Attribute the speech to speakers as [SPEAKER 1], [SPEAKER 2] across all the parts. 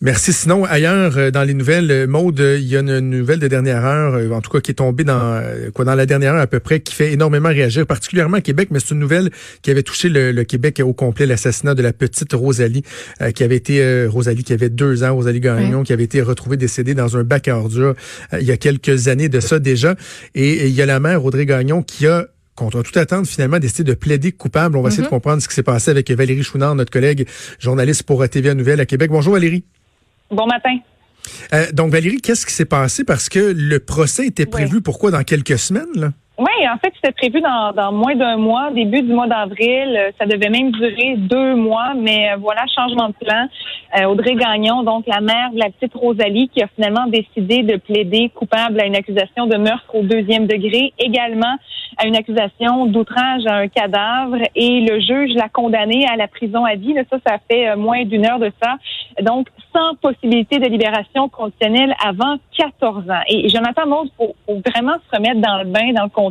[SPEAKER 1] Merci. Sinon, ailleurs, euh, dans les nouvelles, euh, Maude, euh, il y a une nouvelle de dernière heure, en tout cas qui est tombée dans quoi dans la dernière heure à peu près, qui fait énormément réagir, particulièrement à Québec, mais c'est une nouvelle qui avait touché le, Québec au complet, l'assassinat de la petite Rosalie, qui avait été Rosalie qui avait deux ans, Rosalie Gagnon, qui avait été retrouvée décédée dans un bac à ordures il y a quelques années de ça déjà. Et, il y a la mère, Audrey Gagnon, qui a contre toute attente, finalement, décidé de plaider coupable. On va essayer de mm-hmm. comprendre ce qui s'est passé avec Valérie Chouinard, notre collègue journaliste pour TVA Nouvelle à Québec. Bonjour Valérie.
[SPEAKER 2] Bon matin.
[SPEAKER 1] Euh, donc Valérie, qu'est-ce qui s'est passé? Parce que le procès était prévu pourquoi dans quelques semaines? Là?
[SPEAKER 2] Oui, en fait, c'était prévu dans, dans moins d'un mois, début du mois d'avril. Euh, ça devait même durer deux mois, mais euh, voilà, changement de plan. Euh, Audrey Gagnon, donc la mère de la petite Rosalie, qui a finalement décidé de plaider coupable à une accusation de meurtre au deuxième degré, également à une accusation d'outrage à un cadavre, et le juge l'a condamnée à la prison à vie. Là, ça, ça fait moins d'une heure de ça. Donc, sans possibilité de libération conditionnelle avant 14 ans. Et Jonathan Maud, faut, faut vraiment se remettre dans le bain, dans le.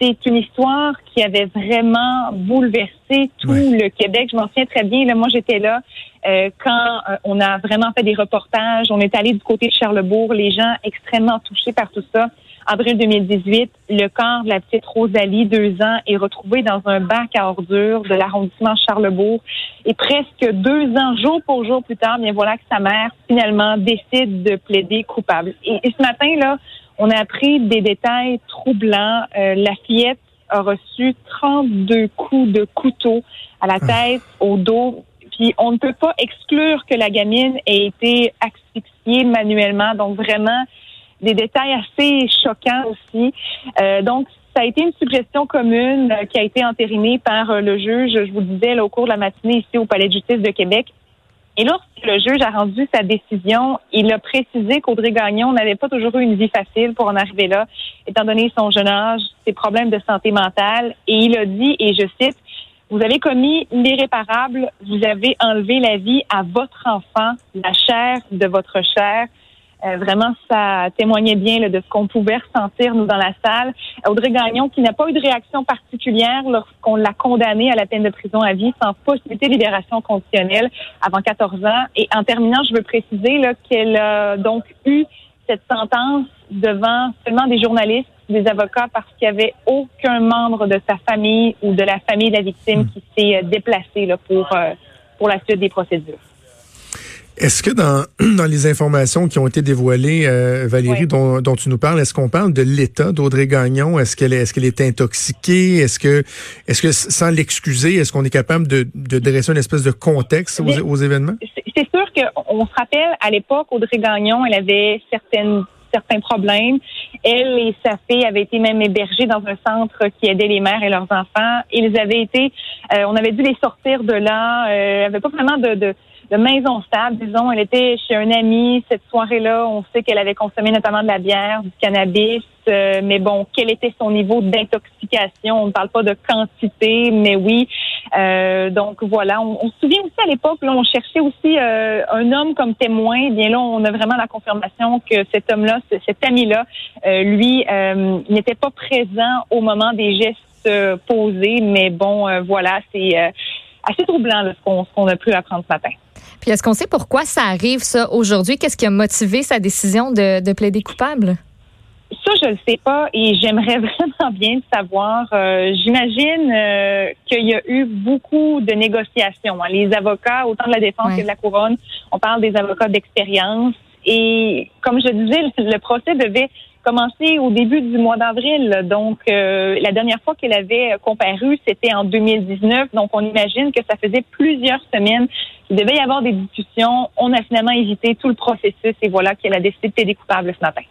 [SPEAKER 2] C'est une histoire qui avait vraiment bouleversé tout le Québec. Je m'en souviens très bien. Là, moi, j'étais là euh, quand euh, on a vraiment fait des reportages. On est allé du côté de Charlebourg. Les gens extrêmement touchés par tout ça. Avril 2018, le corps de la petite Rosalie, deux ans, est retrouvé dans un bac à ordures de l'arrondissement Charlebourg. Et presque deux ans, jour pour jour plus tard, bien voilà que sa mère finalement décide de plaider coupable. et ce matin là, on a appris des détails troublants. Euh, la fillette a reçu 32 coups de couteau à la ah. tête, au dos. Puis on ne peut pas exclure que la gamine ait été asphyxiée manuellement. Donc vraiment des détails assez choquants aussi. Euh, donc ça a été une suggestion commune euh, qui a été entérinée par le juge, je vous le disais, au cours de la matinée ici au Palais de justice de Québec. Et lorsque le juge a rendu sa décision, il a précisé qu'Audrey Gagnon n'avait pas toujours eu une vie facile pour en arriver là, étant donné son jeune âge, ses problèmes de santé mentale. Et il a dit, et je cite, vous avez commis l'irréparable, vous avez enlevé la vie à votre enfant, la chair de votre chair. Euh, vraiment, ça témoignait bien de ce qu'on pouvait ressentir, nous, dans la salle. Audrey Gagnon, qui n'a pas eu de réaction particulière lorsqu'on l'a condamnée à la peine de prison à vie sans possibilité de libération conditionnelle avant 14 ans. Et en terminant, je veux préciser qu'elle a donc eu cette sentence devant seulement des journalistes, des avocats, parce qu'il n'y avait aucun membre de sa famille ou de la famille de la victime hmm. qui s'est euh, déplacé là, pour, euh, pour la suite des procédures.
[SPEAKER 1] Est-ce que dans, dans les informations qui ont été dévoilées, euh, Valérie, dont, dont, tu nous parles, est-ce qu'on parle de l'état d'Audrey Gagnon? Est-ce qu'elle est, est-ce qu'elle est intoxiquée? Est-ce que, est-ce que sans l'excuser, est-ce qu'on est capable de, de dresser une espèce de contexte aux, aux événements?
[SPEAKER 2] C'est sûr qu'on se rappelle, à l'époque, Audrey Gagnon, elle avait certaines certains problèmes. Elle et sa fille avaient été même hébergées dans un centre qui aidait les mères et leurs enfants. Ils avaient été, euh, on avait dû les sortir de là. Euh, avait pas vraiment de, de de maison stable, disons. Elle était chez un ami cette soirée-là. On sait qu'elle avait consommé notamment de la bière, du cannabis. Euh, mais bon, quel était son niveau d'intoxication? On ne parle pas de quantité, mais oui. Euh, donc voilà, on, se souvient aussi à l'époque, là, on cherchait aussi euh, un homme comme témoin. Eh bien là, on a vraiment la confirmation que cet homme-là, cet ami-là, lui, n'était pas présent au moment des gestes posés. Mais bon, voilà, c'est assez troublant ce qu'on a pu apprendre ce matin.
[SPEAKER 3] Puis est-ce qu'on sait pourquoi ça arrive, ça, aujourd'hui? Qu'est-ce qui a motivé sa décision de, plaider coupable?
[SPEAKER 2] Ça, je le sais pas et j'aimerais vraiment bien savoir. Euh, j'imagine euh, qu'il y a eu beaucoup de négociations. Hein. Les avocats, autant de la défense que de la couronne, on parle des avocats d'expérience. Et comme je disais, le procès devait commencé au début du mois d'avril. Donc, euh, la dernière fois qu'elle avait comparu, c'était en 2019. Donc, on imagine que ça faisait plusieurs semaines qu'il devait y avoir des discussions. On a finalement évité tout le processus et voilà qu'elle a décidé de plaider coupable ce matin.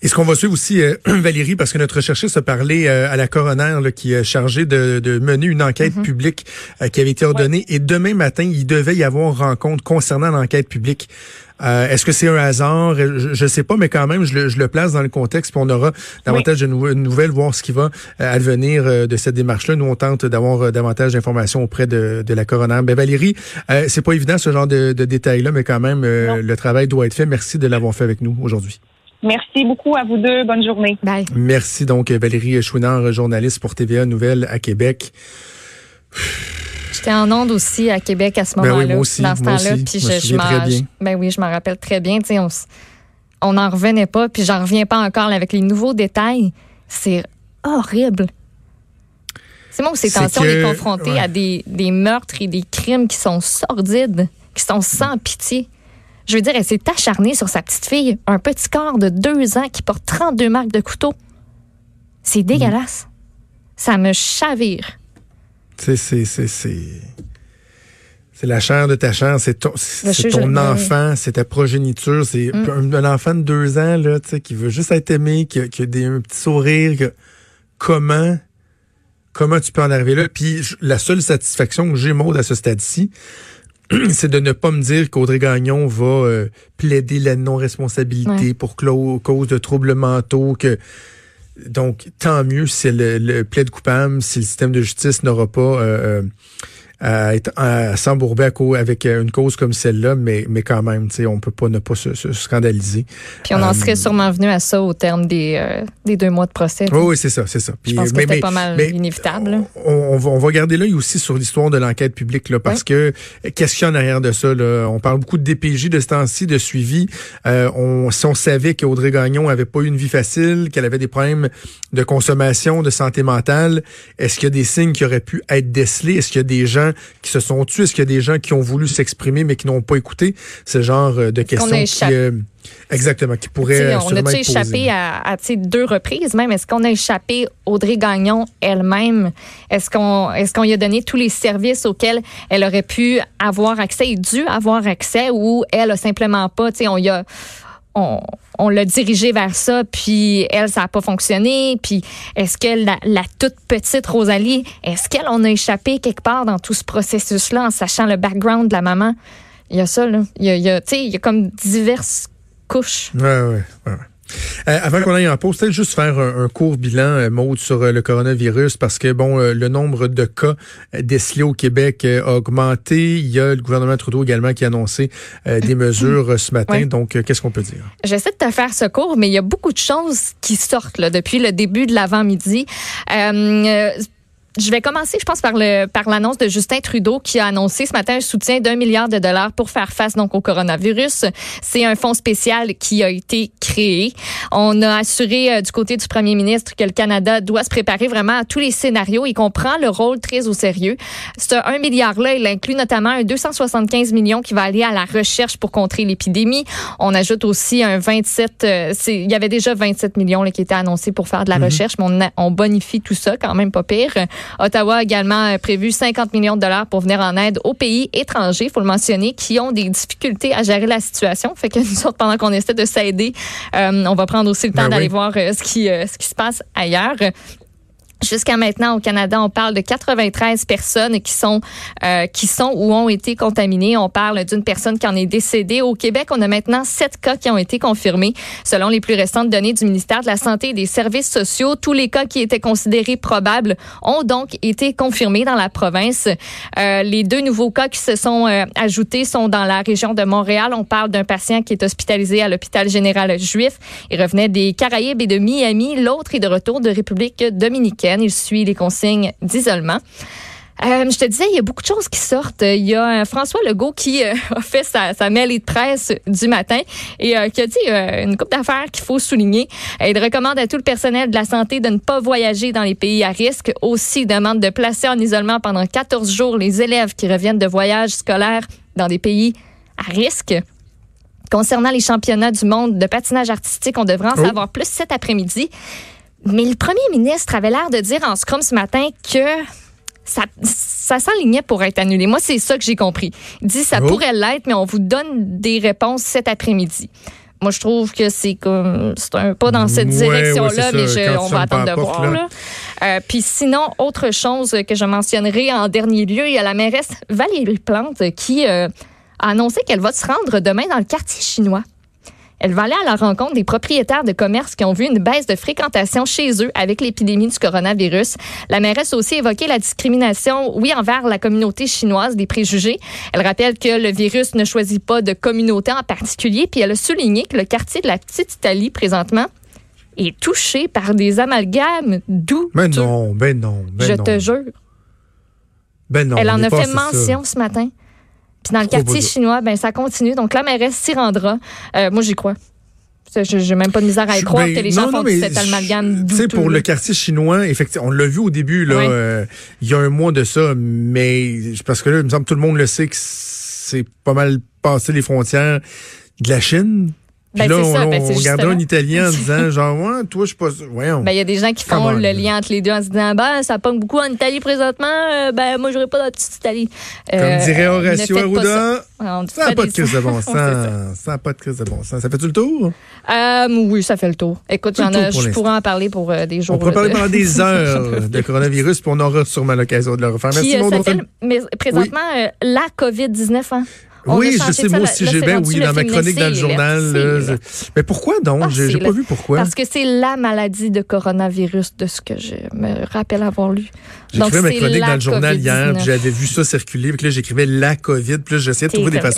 [SPEAKER 1] Est-ce qu'on va suivre aussi, euh, Valérie, parce que notre chercheuse a parlé euh, à la coroner qui est chargée de, mener une enquête mm-hmm. publique euh, qui avait été ordonnée. Et demain matin, il devait y avoir une rencontre concernant l'enquête publique. Est-ce que c'est un hasard? Je ne sais pas, mais quand même, je le, place dans le contexte, puis on aura davantage de nouvelles, voir ce qui va advenir de cette démarche-là. Nous, on tente d'avoir davantage d'informations auprès de, la coroner. Ben, Valérie, c'est pas évident ce genre de, de détails-là, mais quand même, le travail doit être fait. Merci de l'avoir fait avec nous aujourd'hui.
[SPEAKER 2] Merci beaucoup à vous deux. Bonne journée.
[SPEAKER 3] Bye.
[SPEAKER 1] Merci donc Valérie Chouinard, journaliste pour TVA Nouvelle à Québec.
[SPEAKER 3] J'étais en onde aussi à Québec à ce
[SPEAKER 1] Ben oui,
[SPEAKER 3] moment-là,
[SPEAKER 1] moi aussi,
[SPEAKER 3] dans ce temps-là. Puis
[SPEAKER 1] Je me
[SPEAKER 3] je, m'en-
[SPEAKER 1] bien.
[SPEAKER 3] ben oui, je m'en rappelle très bien. Tu sais, on, n'en revenait pas, puis j'en reviens pas encore là, avec les nouveaux détails. C'est horrible. C'est moi où ces
[SPEAKER 1] C'est
[SPEAKER 3] temps-ci, on est
[SPEAKER 1] que-
[SPEAKER 3] confronté
[SPEAKER 1] ouais.
[SPEAKER 3] à des, des meurtres et des crimes qui sont sordides, qui sont sans pitié. Je veux dire, elle s'est acharnée sur sa petite fille, un petit corps de deux ans qui porte 32 marques de couteau. C'est dégueulasse. Ça me chavire.
[SPEAKER 1] Tu sais, c'est, c'est, c'est, c'est la chair de ta chair, c'est ton, ton enfant, c'est ta progéniture, c'est
[SPEAKER 3] Mm.
[SPEAKER 1] un, un enfant de deux ans, là, qui veut juste être aimé, qui a, qui a des, un petit sourire, que- comment, comment tu peux en arriver là? Puis la seule satisfaction que j'ai, Maud, à ce stade-ci, c'est de ne pas me dire qu'Audrey Gagnon va euh, plaider la non-responsabilité
[SPEAKER 3] Ouais.
[SPEAKER 1] pour cause de troubles mentaux, que donc, tant mieux si le, le plaide coupable, si le système de justice n'aura pas euh, euh, à, être- à s'embourber à cau- avec euh, une cause comme celle-là, mais, mais quand même, tu sais, on peut pas ne pas se, se scandaliser.
[SPEAKER 3] Puis on en
[SPEAKER 1] Euh,
[SPEAKER 3] serait sûrement venu à ça au terme des, euh, des deux mois de procès.
[SPEAKER 1] Oui, oui, c'est ça, c'est ça. Puis,
[SPEAKER 3] Je pense que
[SPEAKER 1] mais-
[SPEAKER 3] c'était
[SPEAKER 1] mais-
[SPEAKER 3] pas mal
[SPEAKER 1] mais
[SPEAKER 3] inévitable.
[SPEAKER 1] on, on va, on va garder l'œil aussi sur l'histoire de l'enquête publique, là, parce que euh, qu'est-ce qu'il y a en arrière de ça? Là? On parle beaucoup de DPJ de ce temps-ci, de suivi. Euh, on, si on savait qu'Audrey Gagnon avait pas eu une vie facile, qu'elle avait des problèmes de consommation, de santé mentale, est-ce qu'il y a des signes qui auraient pu être décelés? Est-ce qu'il y a des gens qui se sont tués? Est-ce qu'il y a des gens qui ont voulu s'exprimer mais qui n'ont pas écouté? Ce genre euh, de questions qui... euh, exactement, qui pourraient euh,
[SPEAKER 3] on a-tu échappé à, deux reprises même? Est-ce qu'on a échappé Audrey Gagnon elle-même? Est-ce qu'on lui a donné tous les services auxquels elle aurait pu avoir accès? Et dû avoir accès ou elle a simplement pas, on y a on, l'a dirigée vers ça, puis elle, ça n'a pas fonctionné. Puis est-ce que la, toute petite Rosalie, est-ce qu'elle en a échappé quelque part dans tout ce processus-là en sachant le background de la maman? Il y a ça, là. Il y a, il y a, il y a comme diverses couches.
[SPEAKER 1] Ouais, ouais, ouais. Euh, avant qu'on aille en pause, peut-être juste faire un, un court bilan, euh, Maude, sur euh, le coronavirus, parce que bon, le nombre de cas décelés au Québec a augmenté. Il y a le gouvernement Trudeau également qui a annoncé euh, des mesures ce matin.
[SPEAKER 3] Ouais.
[SPEAKER 1] Donc, qu'est-ce qu'on peut dire?
[SPEAKER 3] J'essaie de te faire ce cours, mais il y a beaucoup de choses qui sortent là, depuis le début de l'avant-midi. Euh, je vais commencer, je pense, par le par l'annonce de Justin Trudeau qui a annoncé ce matin un soutien d'un milliard de dollars pour faire face donc au coronavirus. C'est un fonds spécial qui a été créé. On a assuré euh, du côté du premier ministre que le Canada doit se préparer vraiment à tous les scénarios. Il comprend le rôle très au sérieux. Ce 1 milliard-là, il inclut notamment un 275 millions qui va aller à la recherche pour contrer l'épidémie. On ajoute aussi un 27, euh, il y avait déjà 27 millions là, qui étaient annoncés pour faire de la recherche, mais on, a- on bonifie tout ça quand même pas pire. Ottawa a également euh, prévu 50 millions de dollars pour venir en aide aux pays étrangers, il faut le mentionner, qui ont des difficultés à gérer la situation. Fait que nous autres, pendant qu'on essaie de s'aider, euh, on va prendre aussi le temps
[SPEAKER 1] Ben
[SPEAKER 3] d'aller
[SPEAKER 1] oui.
[SPEAKER 3] voir euh, ce, qui, ce qui se passe ailleurs. Jusqu'à maintenant, au Canada, on parle de 93 personnes qui sont euh, qui sont ou ont été contaminées. On parle d'une personne qui en est décédée. Au Québec, on a maintenant sept cas qui ont été confirmés. Selon les plus récentes données du ministère de la Santé et des Services sociaux, tous les cas qui étaient considérés probables ont donc été confirmés dans la province. Euh, les deux nouveaux cas qui se sont euh, ajoutés sont dans la région de Montréal. On parle d'un patient qui est hospitalisé à l'hôpital général juif. Il revenait des Caraïbes et de Miami. L'autre est de retour de République dominicaine. Il suit les consignes d'isolement. Euh, je te disais, il y a beaucoup de choses qui sortent. Il y a euh, François Legault qui euh, a fait sa, sa mêlée de presse du matin et euh, qui a dit une coupe d'affaires qu'il faut souligner. Il recommande à tout le personnel de la santé de ne pas voyager dans les pays à risque. Aussi, il demande de placer en isolement pendant 14 jours les élèves qui reviennent de voyages scolaires dans des pays à risque. Concernant les championnats du monde de patinage artistique, on devrait en
[SPEAKER 1] Oh.
[SPEAKER 3] savoir plus cet après-midi. Mais le premier ministre avait l'air de dire en scrum ce matin que ça, ça s'enlignait pour être annulé. Moi, c'est ça que j'ai compris. Il dit ça
[SPEAKER 1] Oh.
[SPEAKER 3] pourrait l'être, mais on vous donne des réponses cet après-midi. Moi, je trouve que c'est comme c'est un pas dans cette
[SPEAKER 1] Ouais,
[SPEAKER 3] direction-là,
[SPEAKER 1] ouais,
[SPEAKER 3] mais je- on va attendre de
[SPEAKER 1] porte,
[SPEAKER 3] voir.
[SPEAKER 1] là.
[SPEAKER 3] là. Euh, Puis sinon, autre chose que je mentionnerai en dernier lieu, il y a la mairesse Valérie Plante qui euh, a annoncé qu'elle va se rendre demain dans le quartier chinois. Elle va aller à la rencontre des propriétaires de commerce qui ont vu une baisse de fréquentation chez eux avec l'épidémie du coronavirus. La mairesse a aussi évoqué la discrimination, oui, envers la communauté chinoise, des préjugés. Elle rappelle que le virus ne choisit pas de communauté en particulier, puis elle a souligné que le quartier de la Petite Italie, présentement, est touché par des amalgames doux.
[SPEAKER 1] Ben non, ben non, ben
[SPEAKER 3] Je
[SPEAKER 1] non.
[SPEAKER 3] te jure.
[SPEAKER 1] Ben non,
[SPEAKER 3] Elle en a fait
[SPEAKER 1] ça.
[SPEAKER 3] mention ce matin. Puis dans le quartier chinois, ben ça continue. Donc la mairesse s'y rendra. Euh, moi, j'y crois. Je n'ai même pas de misère à y croire
[SPEAKER 1] ben,
[SPEAKER 3] que les
[SPEAKER 1] non,
[SPEAKER 3] gens
[SPEAKER 1] non,
[SPEAKER 3] font
[SPEAKER 1] mais
[SPEAKER 3] cet amalgame
[SPEAKER 1] Tu sais, pour le quartier chinois, effectivement, on l'a vu au début, là,
[SPEAKER 3] Oui.
[SPEAKER 1] euh, il y a un mois de ça, mais parce que là, il me semble que tout le monde le sait que c'est pas mal passé les frontières de la Chine. Puis
[SPEAKER 3] Ben,
[SPEAKER 1] là, on,
[SPEAKER 3] ça, ben,
[SPEAKER 1] on
[SPEAKER 3] c'est
[SPEAKER 1] regardait un. Italien en disant, genre, ouais, toi, je suis pas. Voyons.
[SPEAKER 3] Ben, il y a des gens qui font le lien entre les deux en se disant ben ça pogne beaucoup en Italie présentement, euh, ben moi j'aurais pas la petite Italie.
[SPEAKER 1] Comme
[SPEAKER 3] Euh,
[SPEAKER 1] dirait Horacio
[SPEAKER 3] ça.
[SPEAKER 1] Arruda, ça n'a
[SPEAKER 3] pas
[SPEAKER 1] de crise de bon sens. Ça n'a pas de crise de bon sens. Ça fait-tu le tour?
[SPEAKER 3] Euh, oui, ça fait le tour. Écoute, j'en
[SPEAKER 1] pour
[SPEAKER 3] je pourrais en parler pour euh, des jours.
[SPEAKER 1] On pourrait parler pendant des heures de coronavirus, puis on aura sûrement l'occasion de le refaire. Merci,
[SPEAKER 3] euh,
[SPEAKER 1] Maud. On fait
[SPEAKER 3] s'appelle mais présentement euh, la COVID-19. Hein?
[SPEAKER 1] Oui, je sais, moi aussi, j'ai bien, oui, dans ma chronique dans le journal. Mais pourquoi donc?
[SPEAKER 3] Ah,
[SPEAKER 1] J'ai pas vu pourquoi.
[SPEAKER 3] Parce que c'est la maladie de coronavirus de ce que je me rappelle avoir lu.
[SPEAKER 1] Écrit ma chronique dans le journal hier,
[SPEAKER 3] COVID-19.
[SPEAKER 1] puis j'avais vu ça circuler, puis là, j'écrivais la COVID, puis là, j'essayais de trouver des façons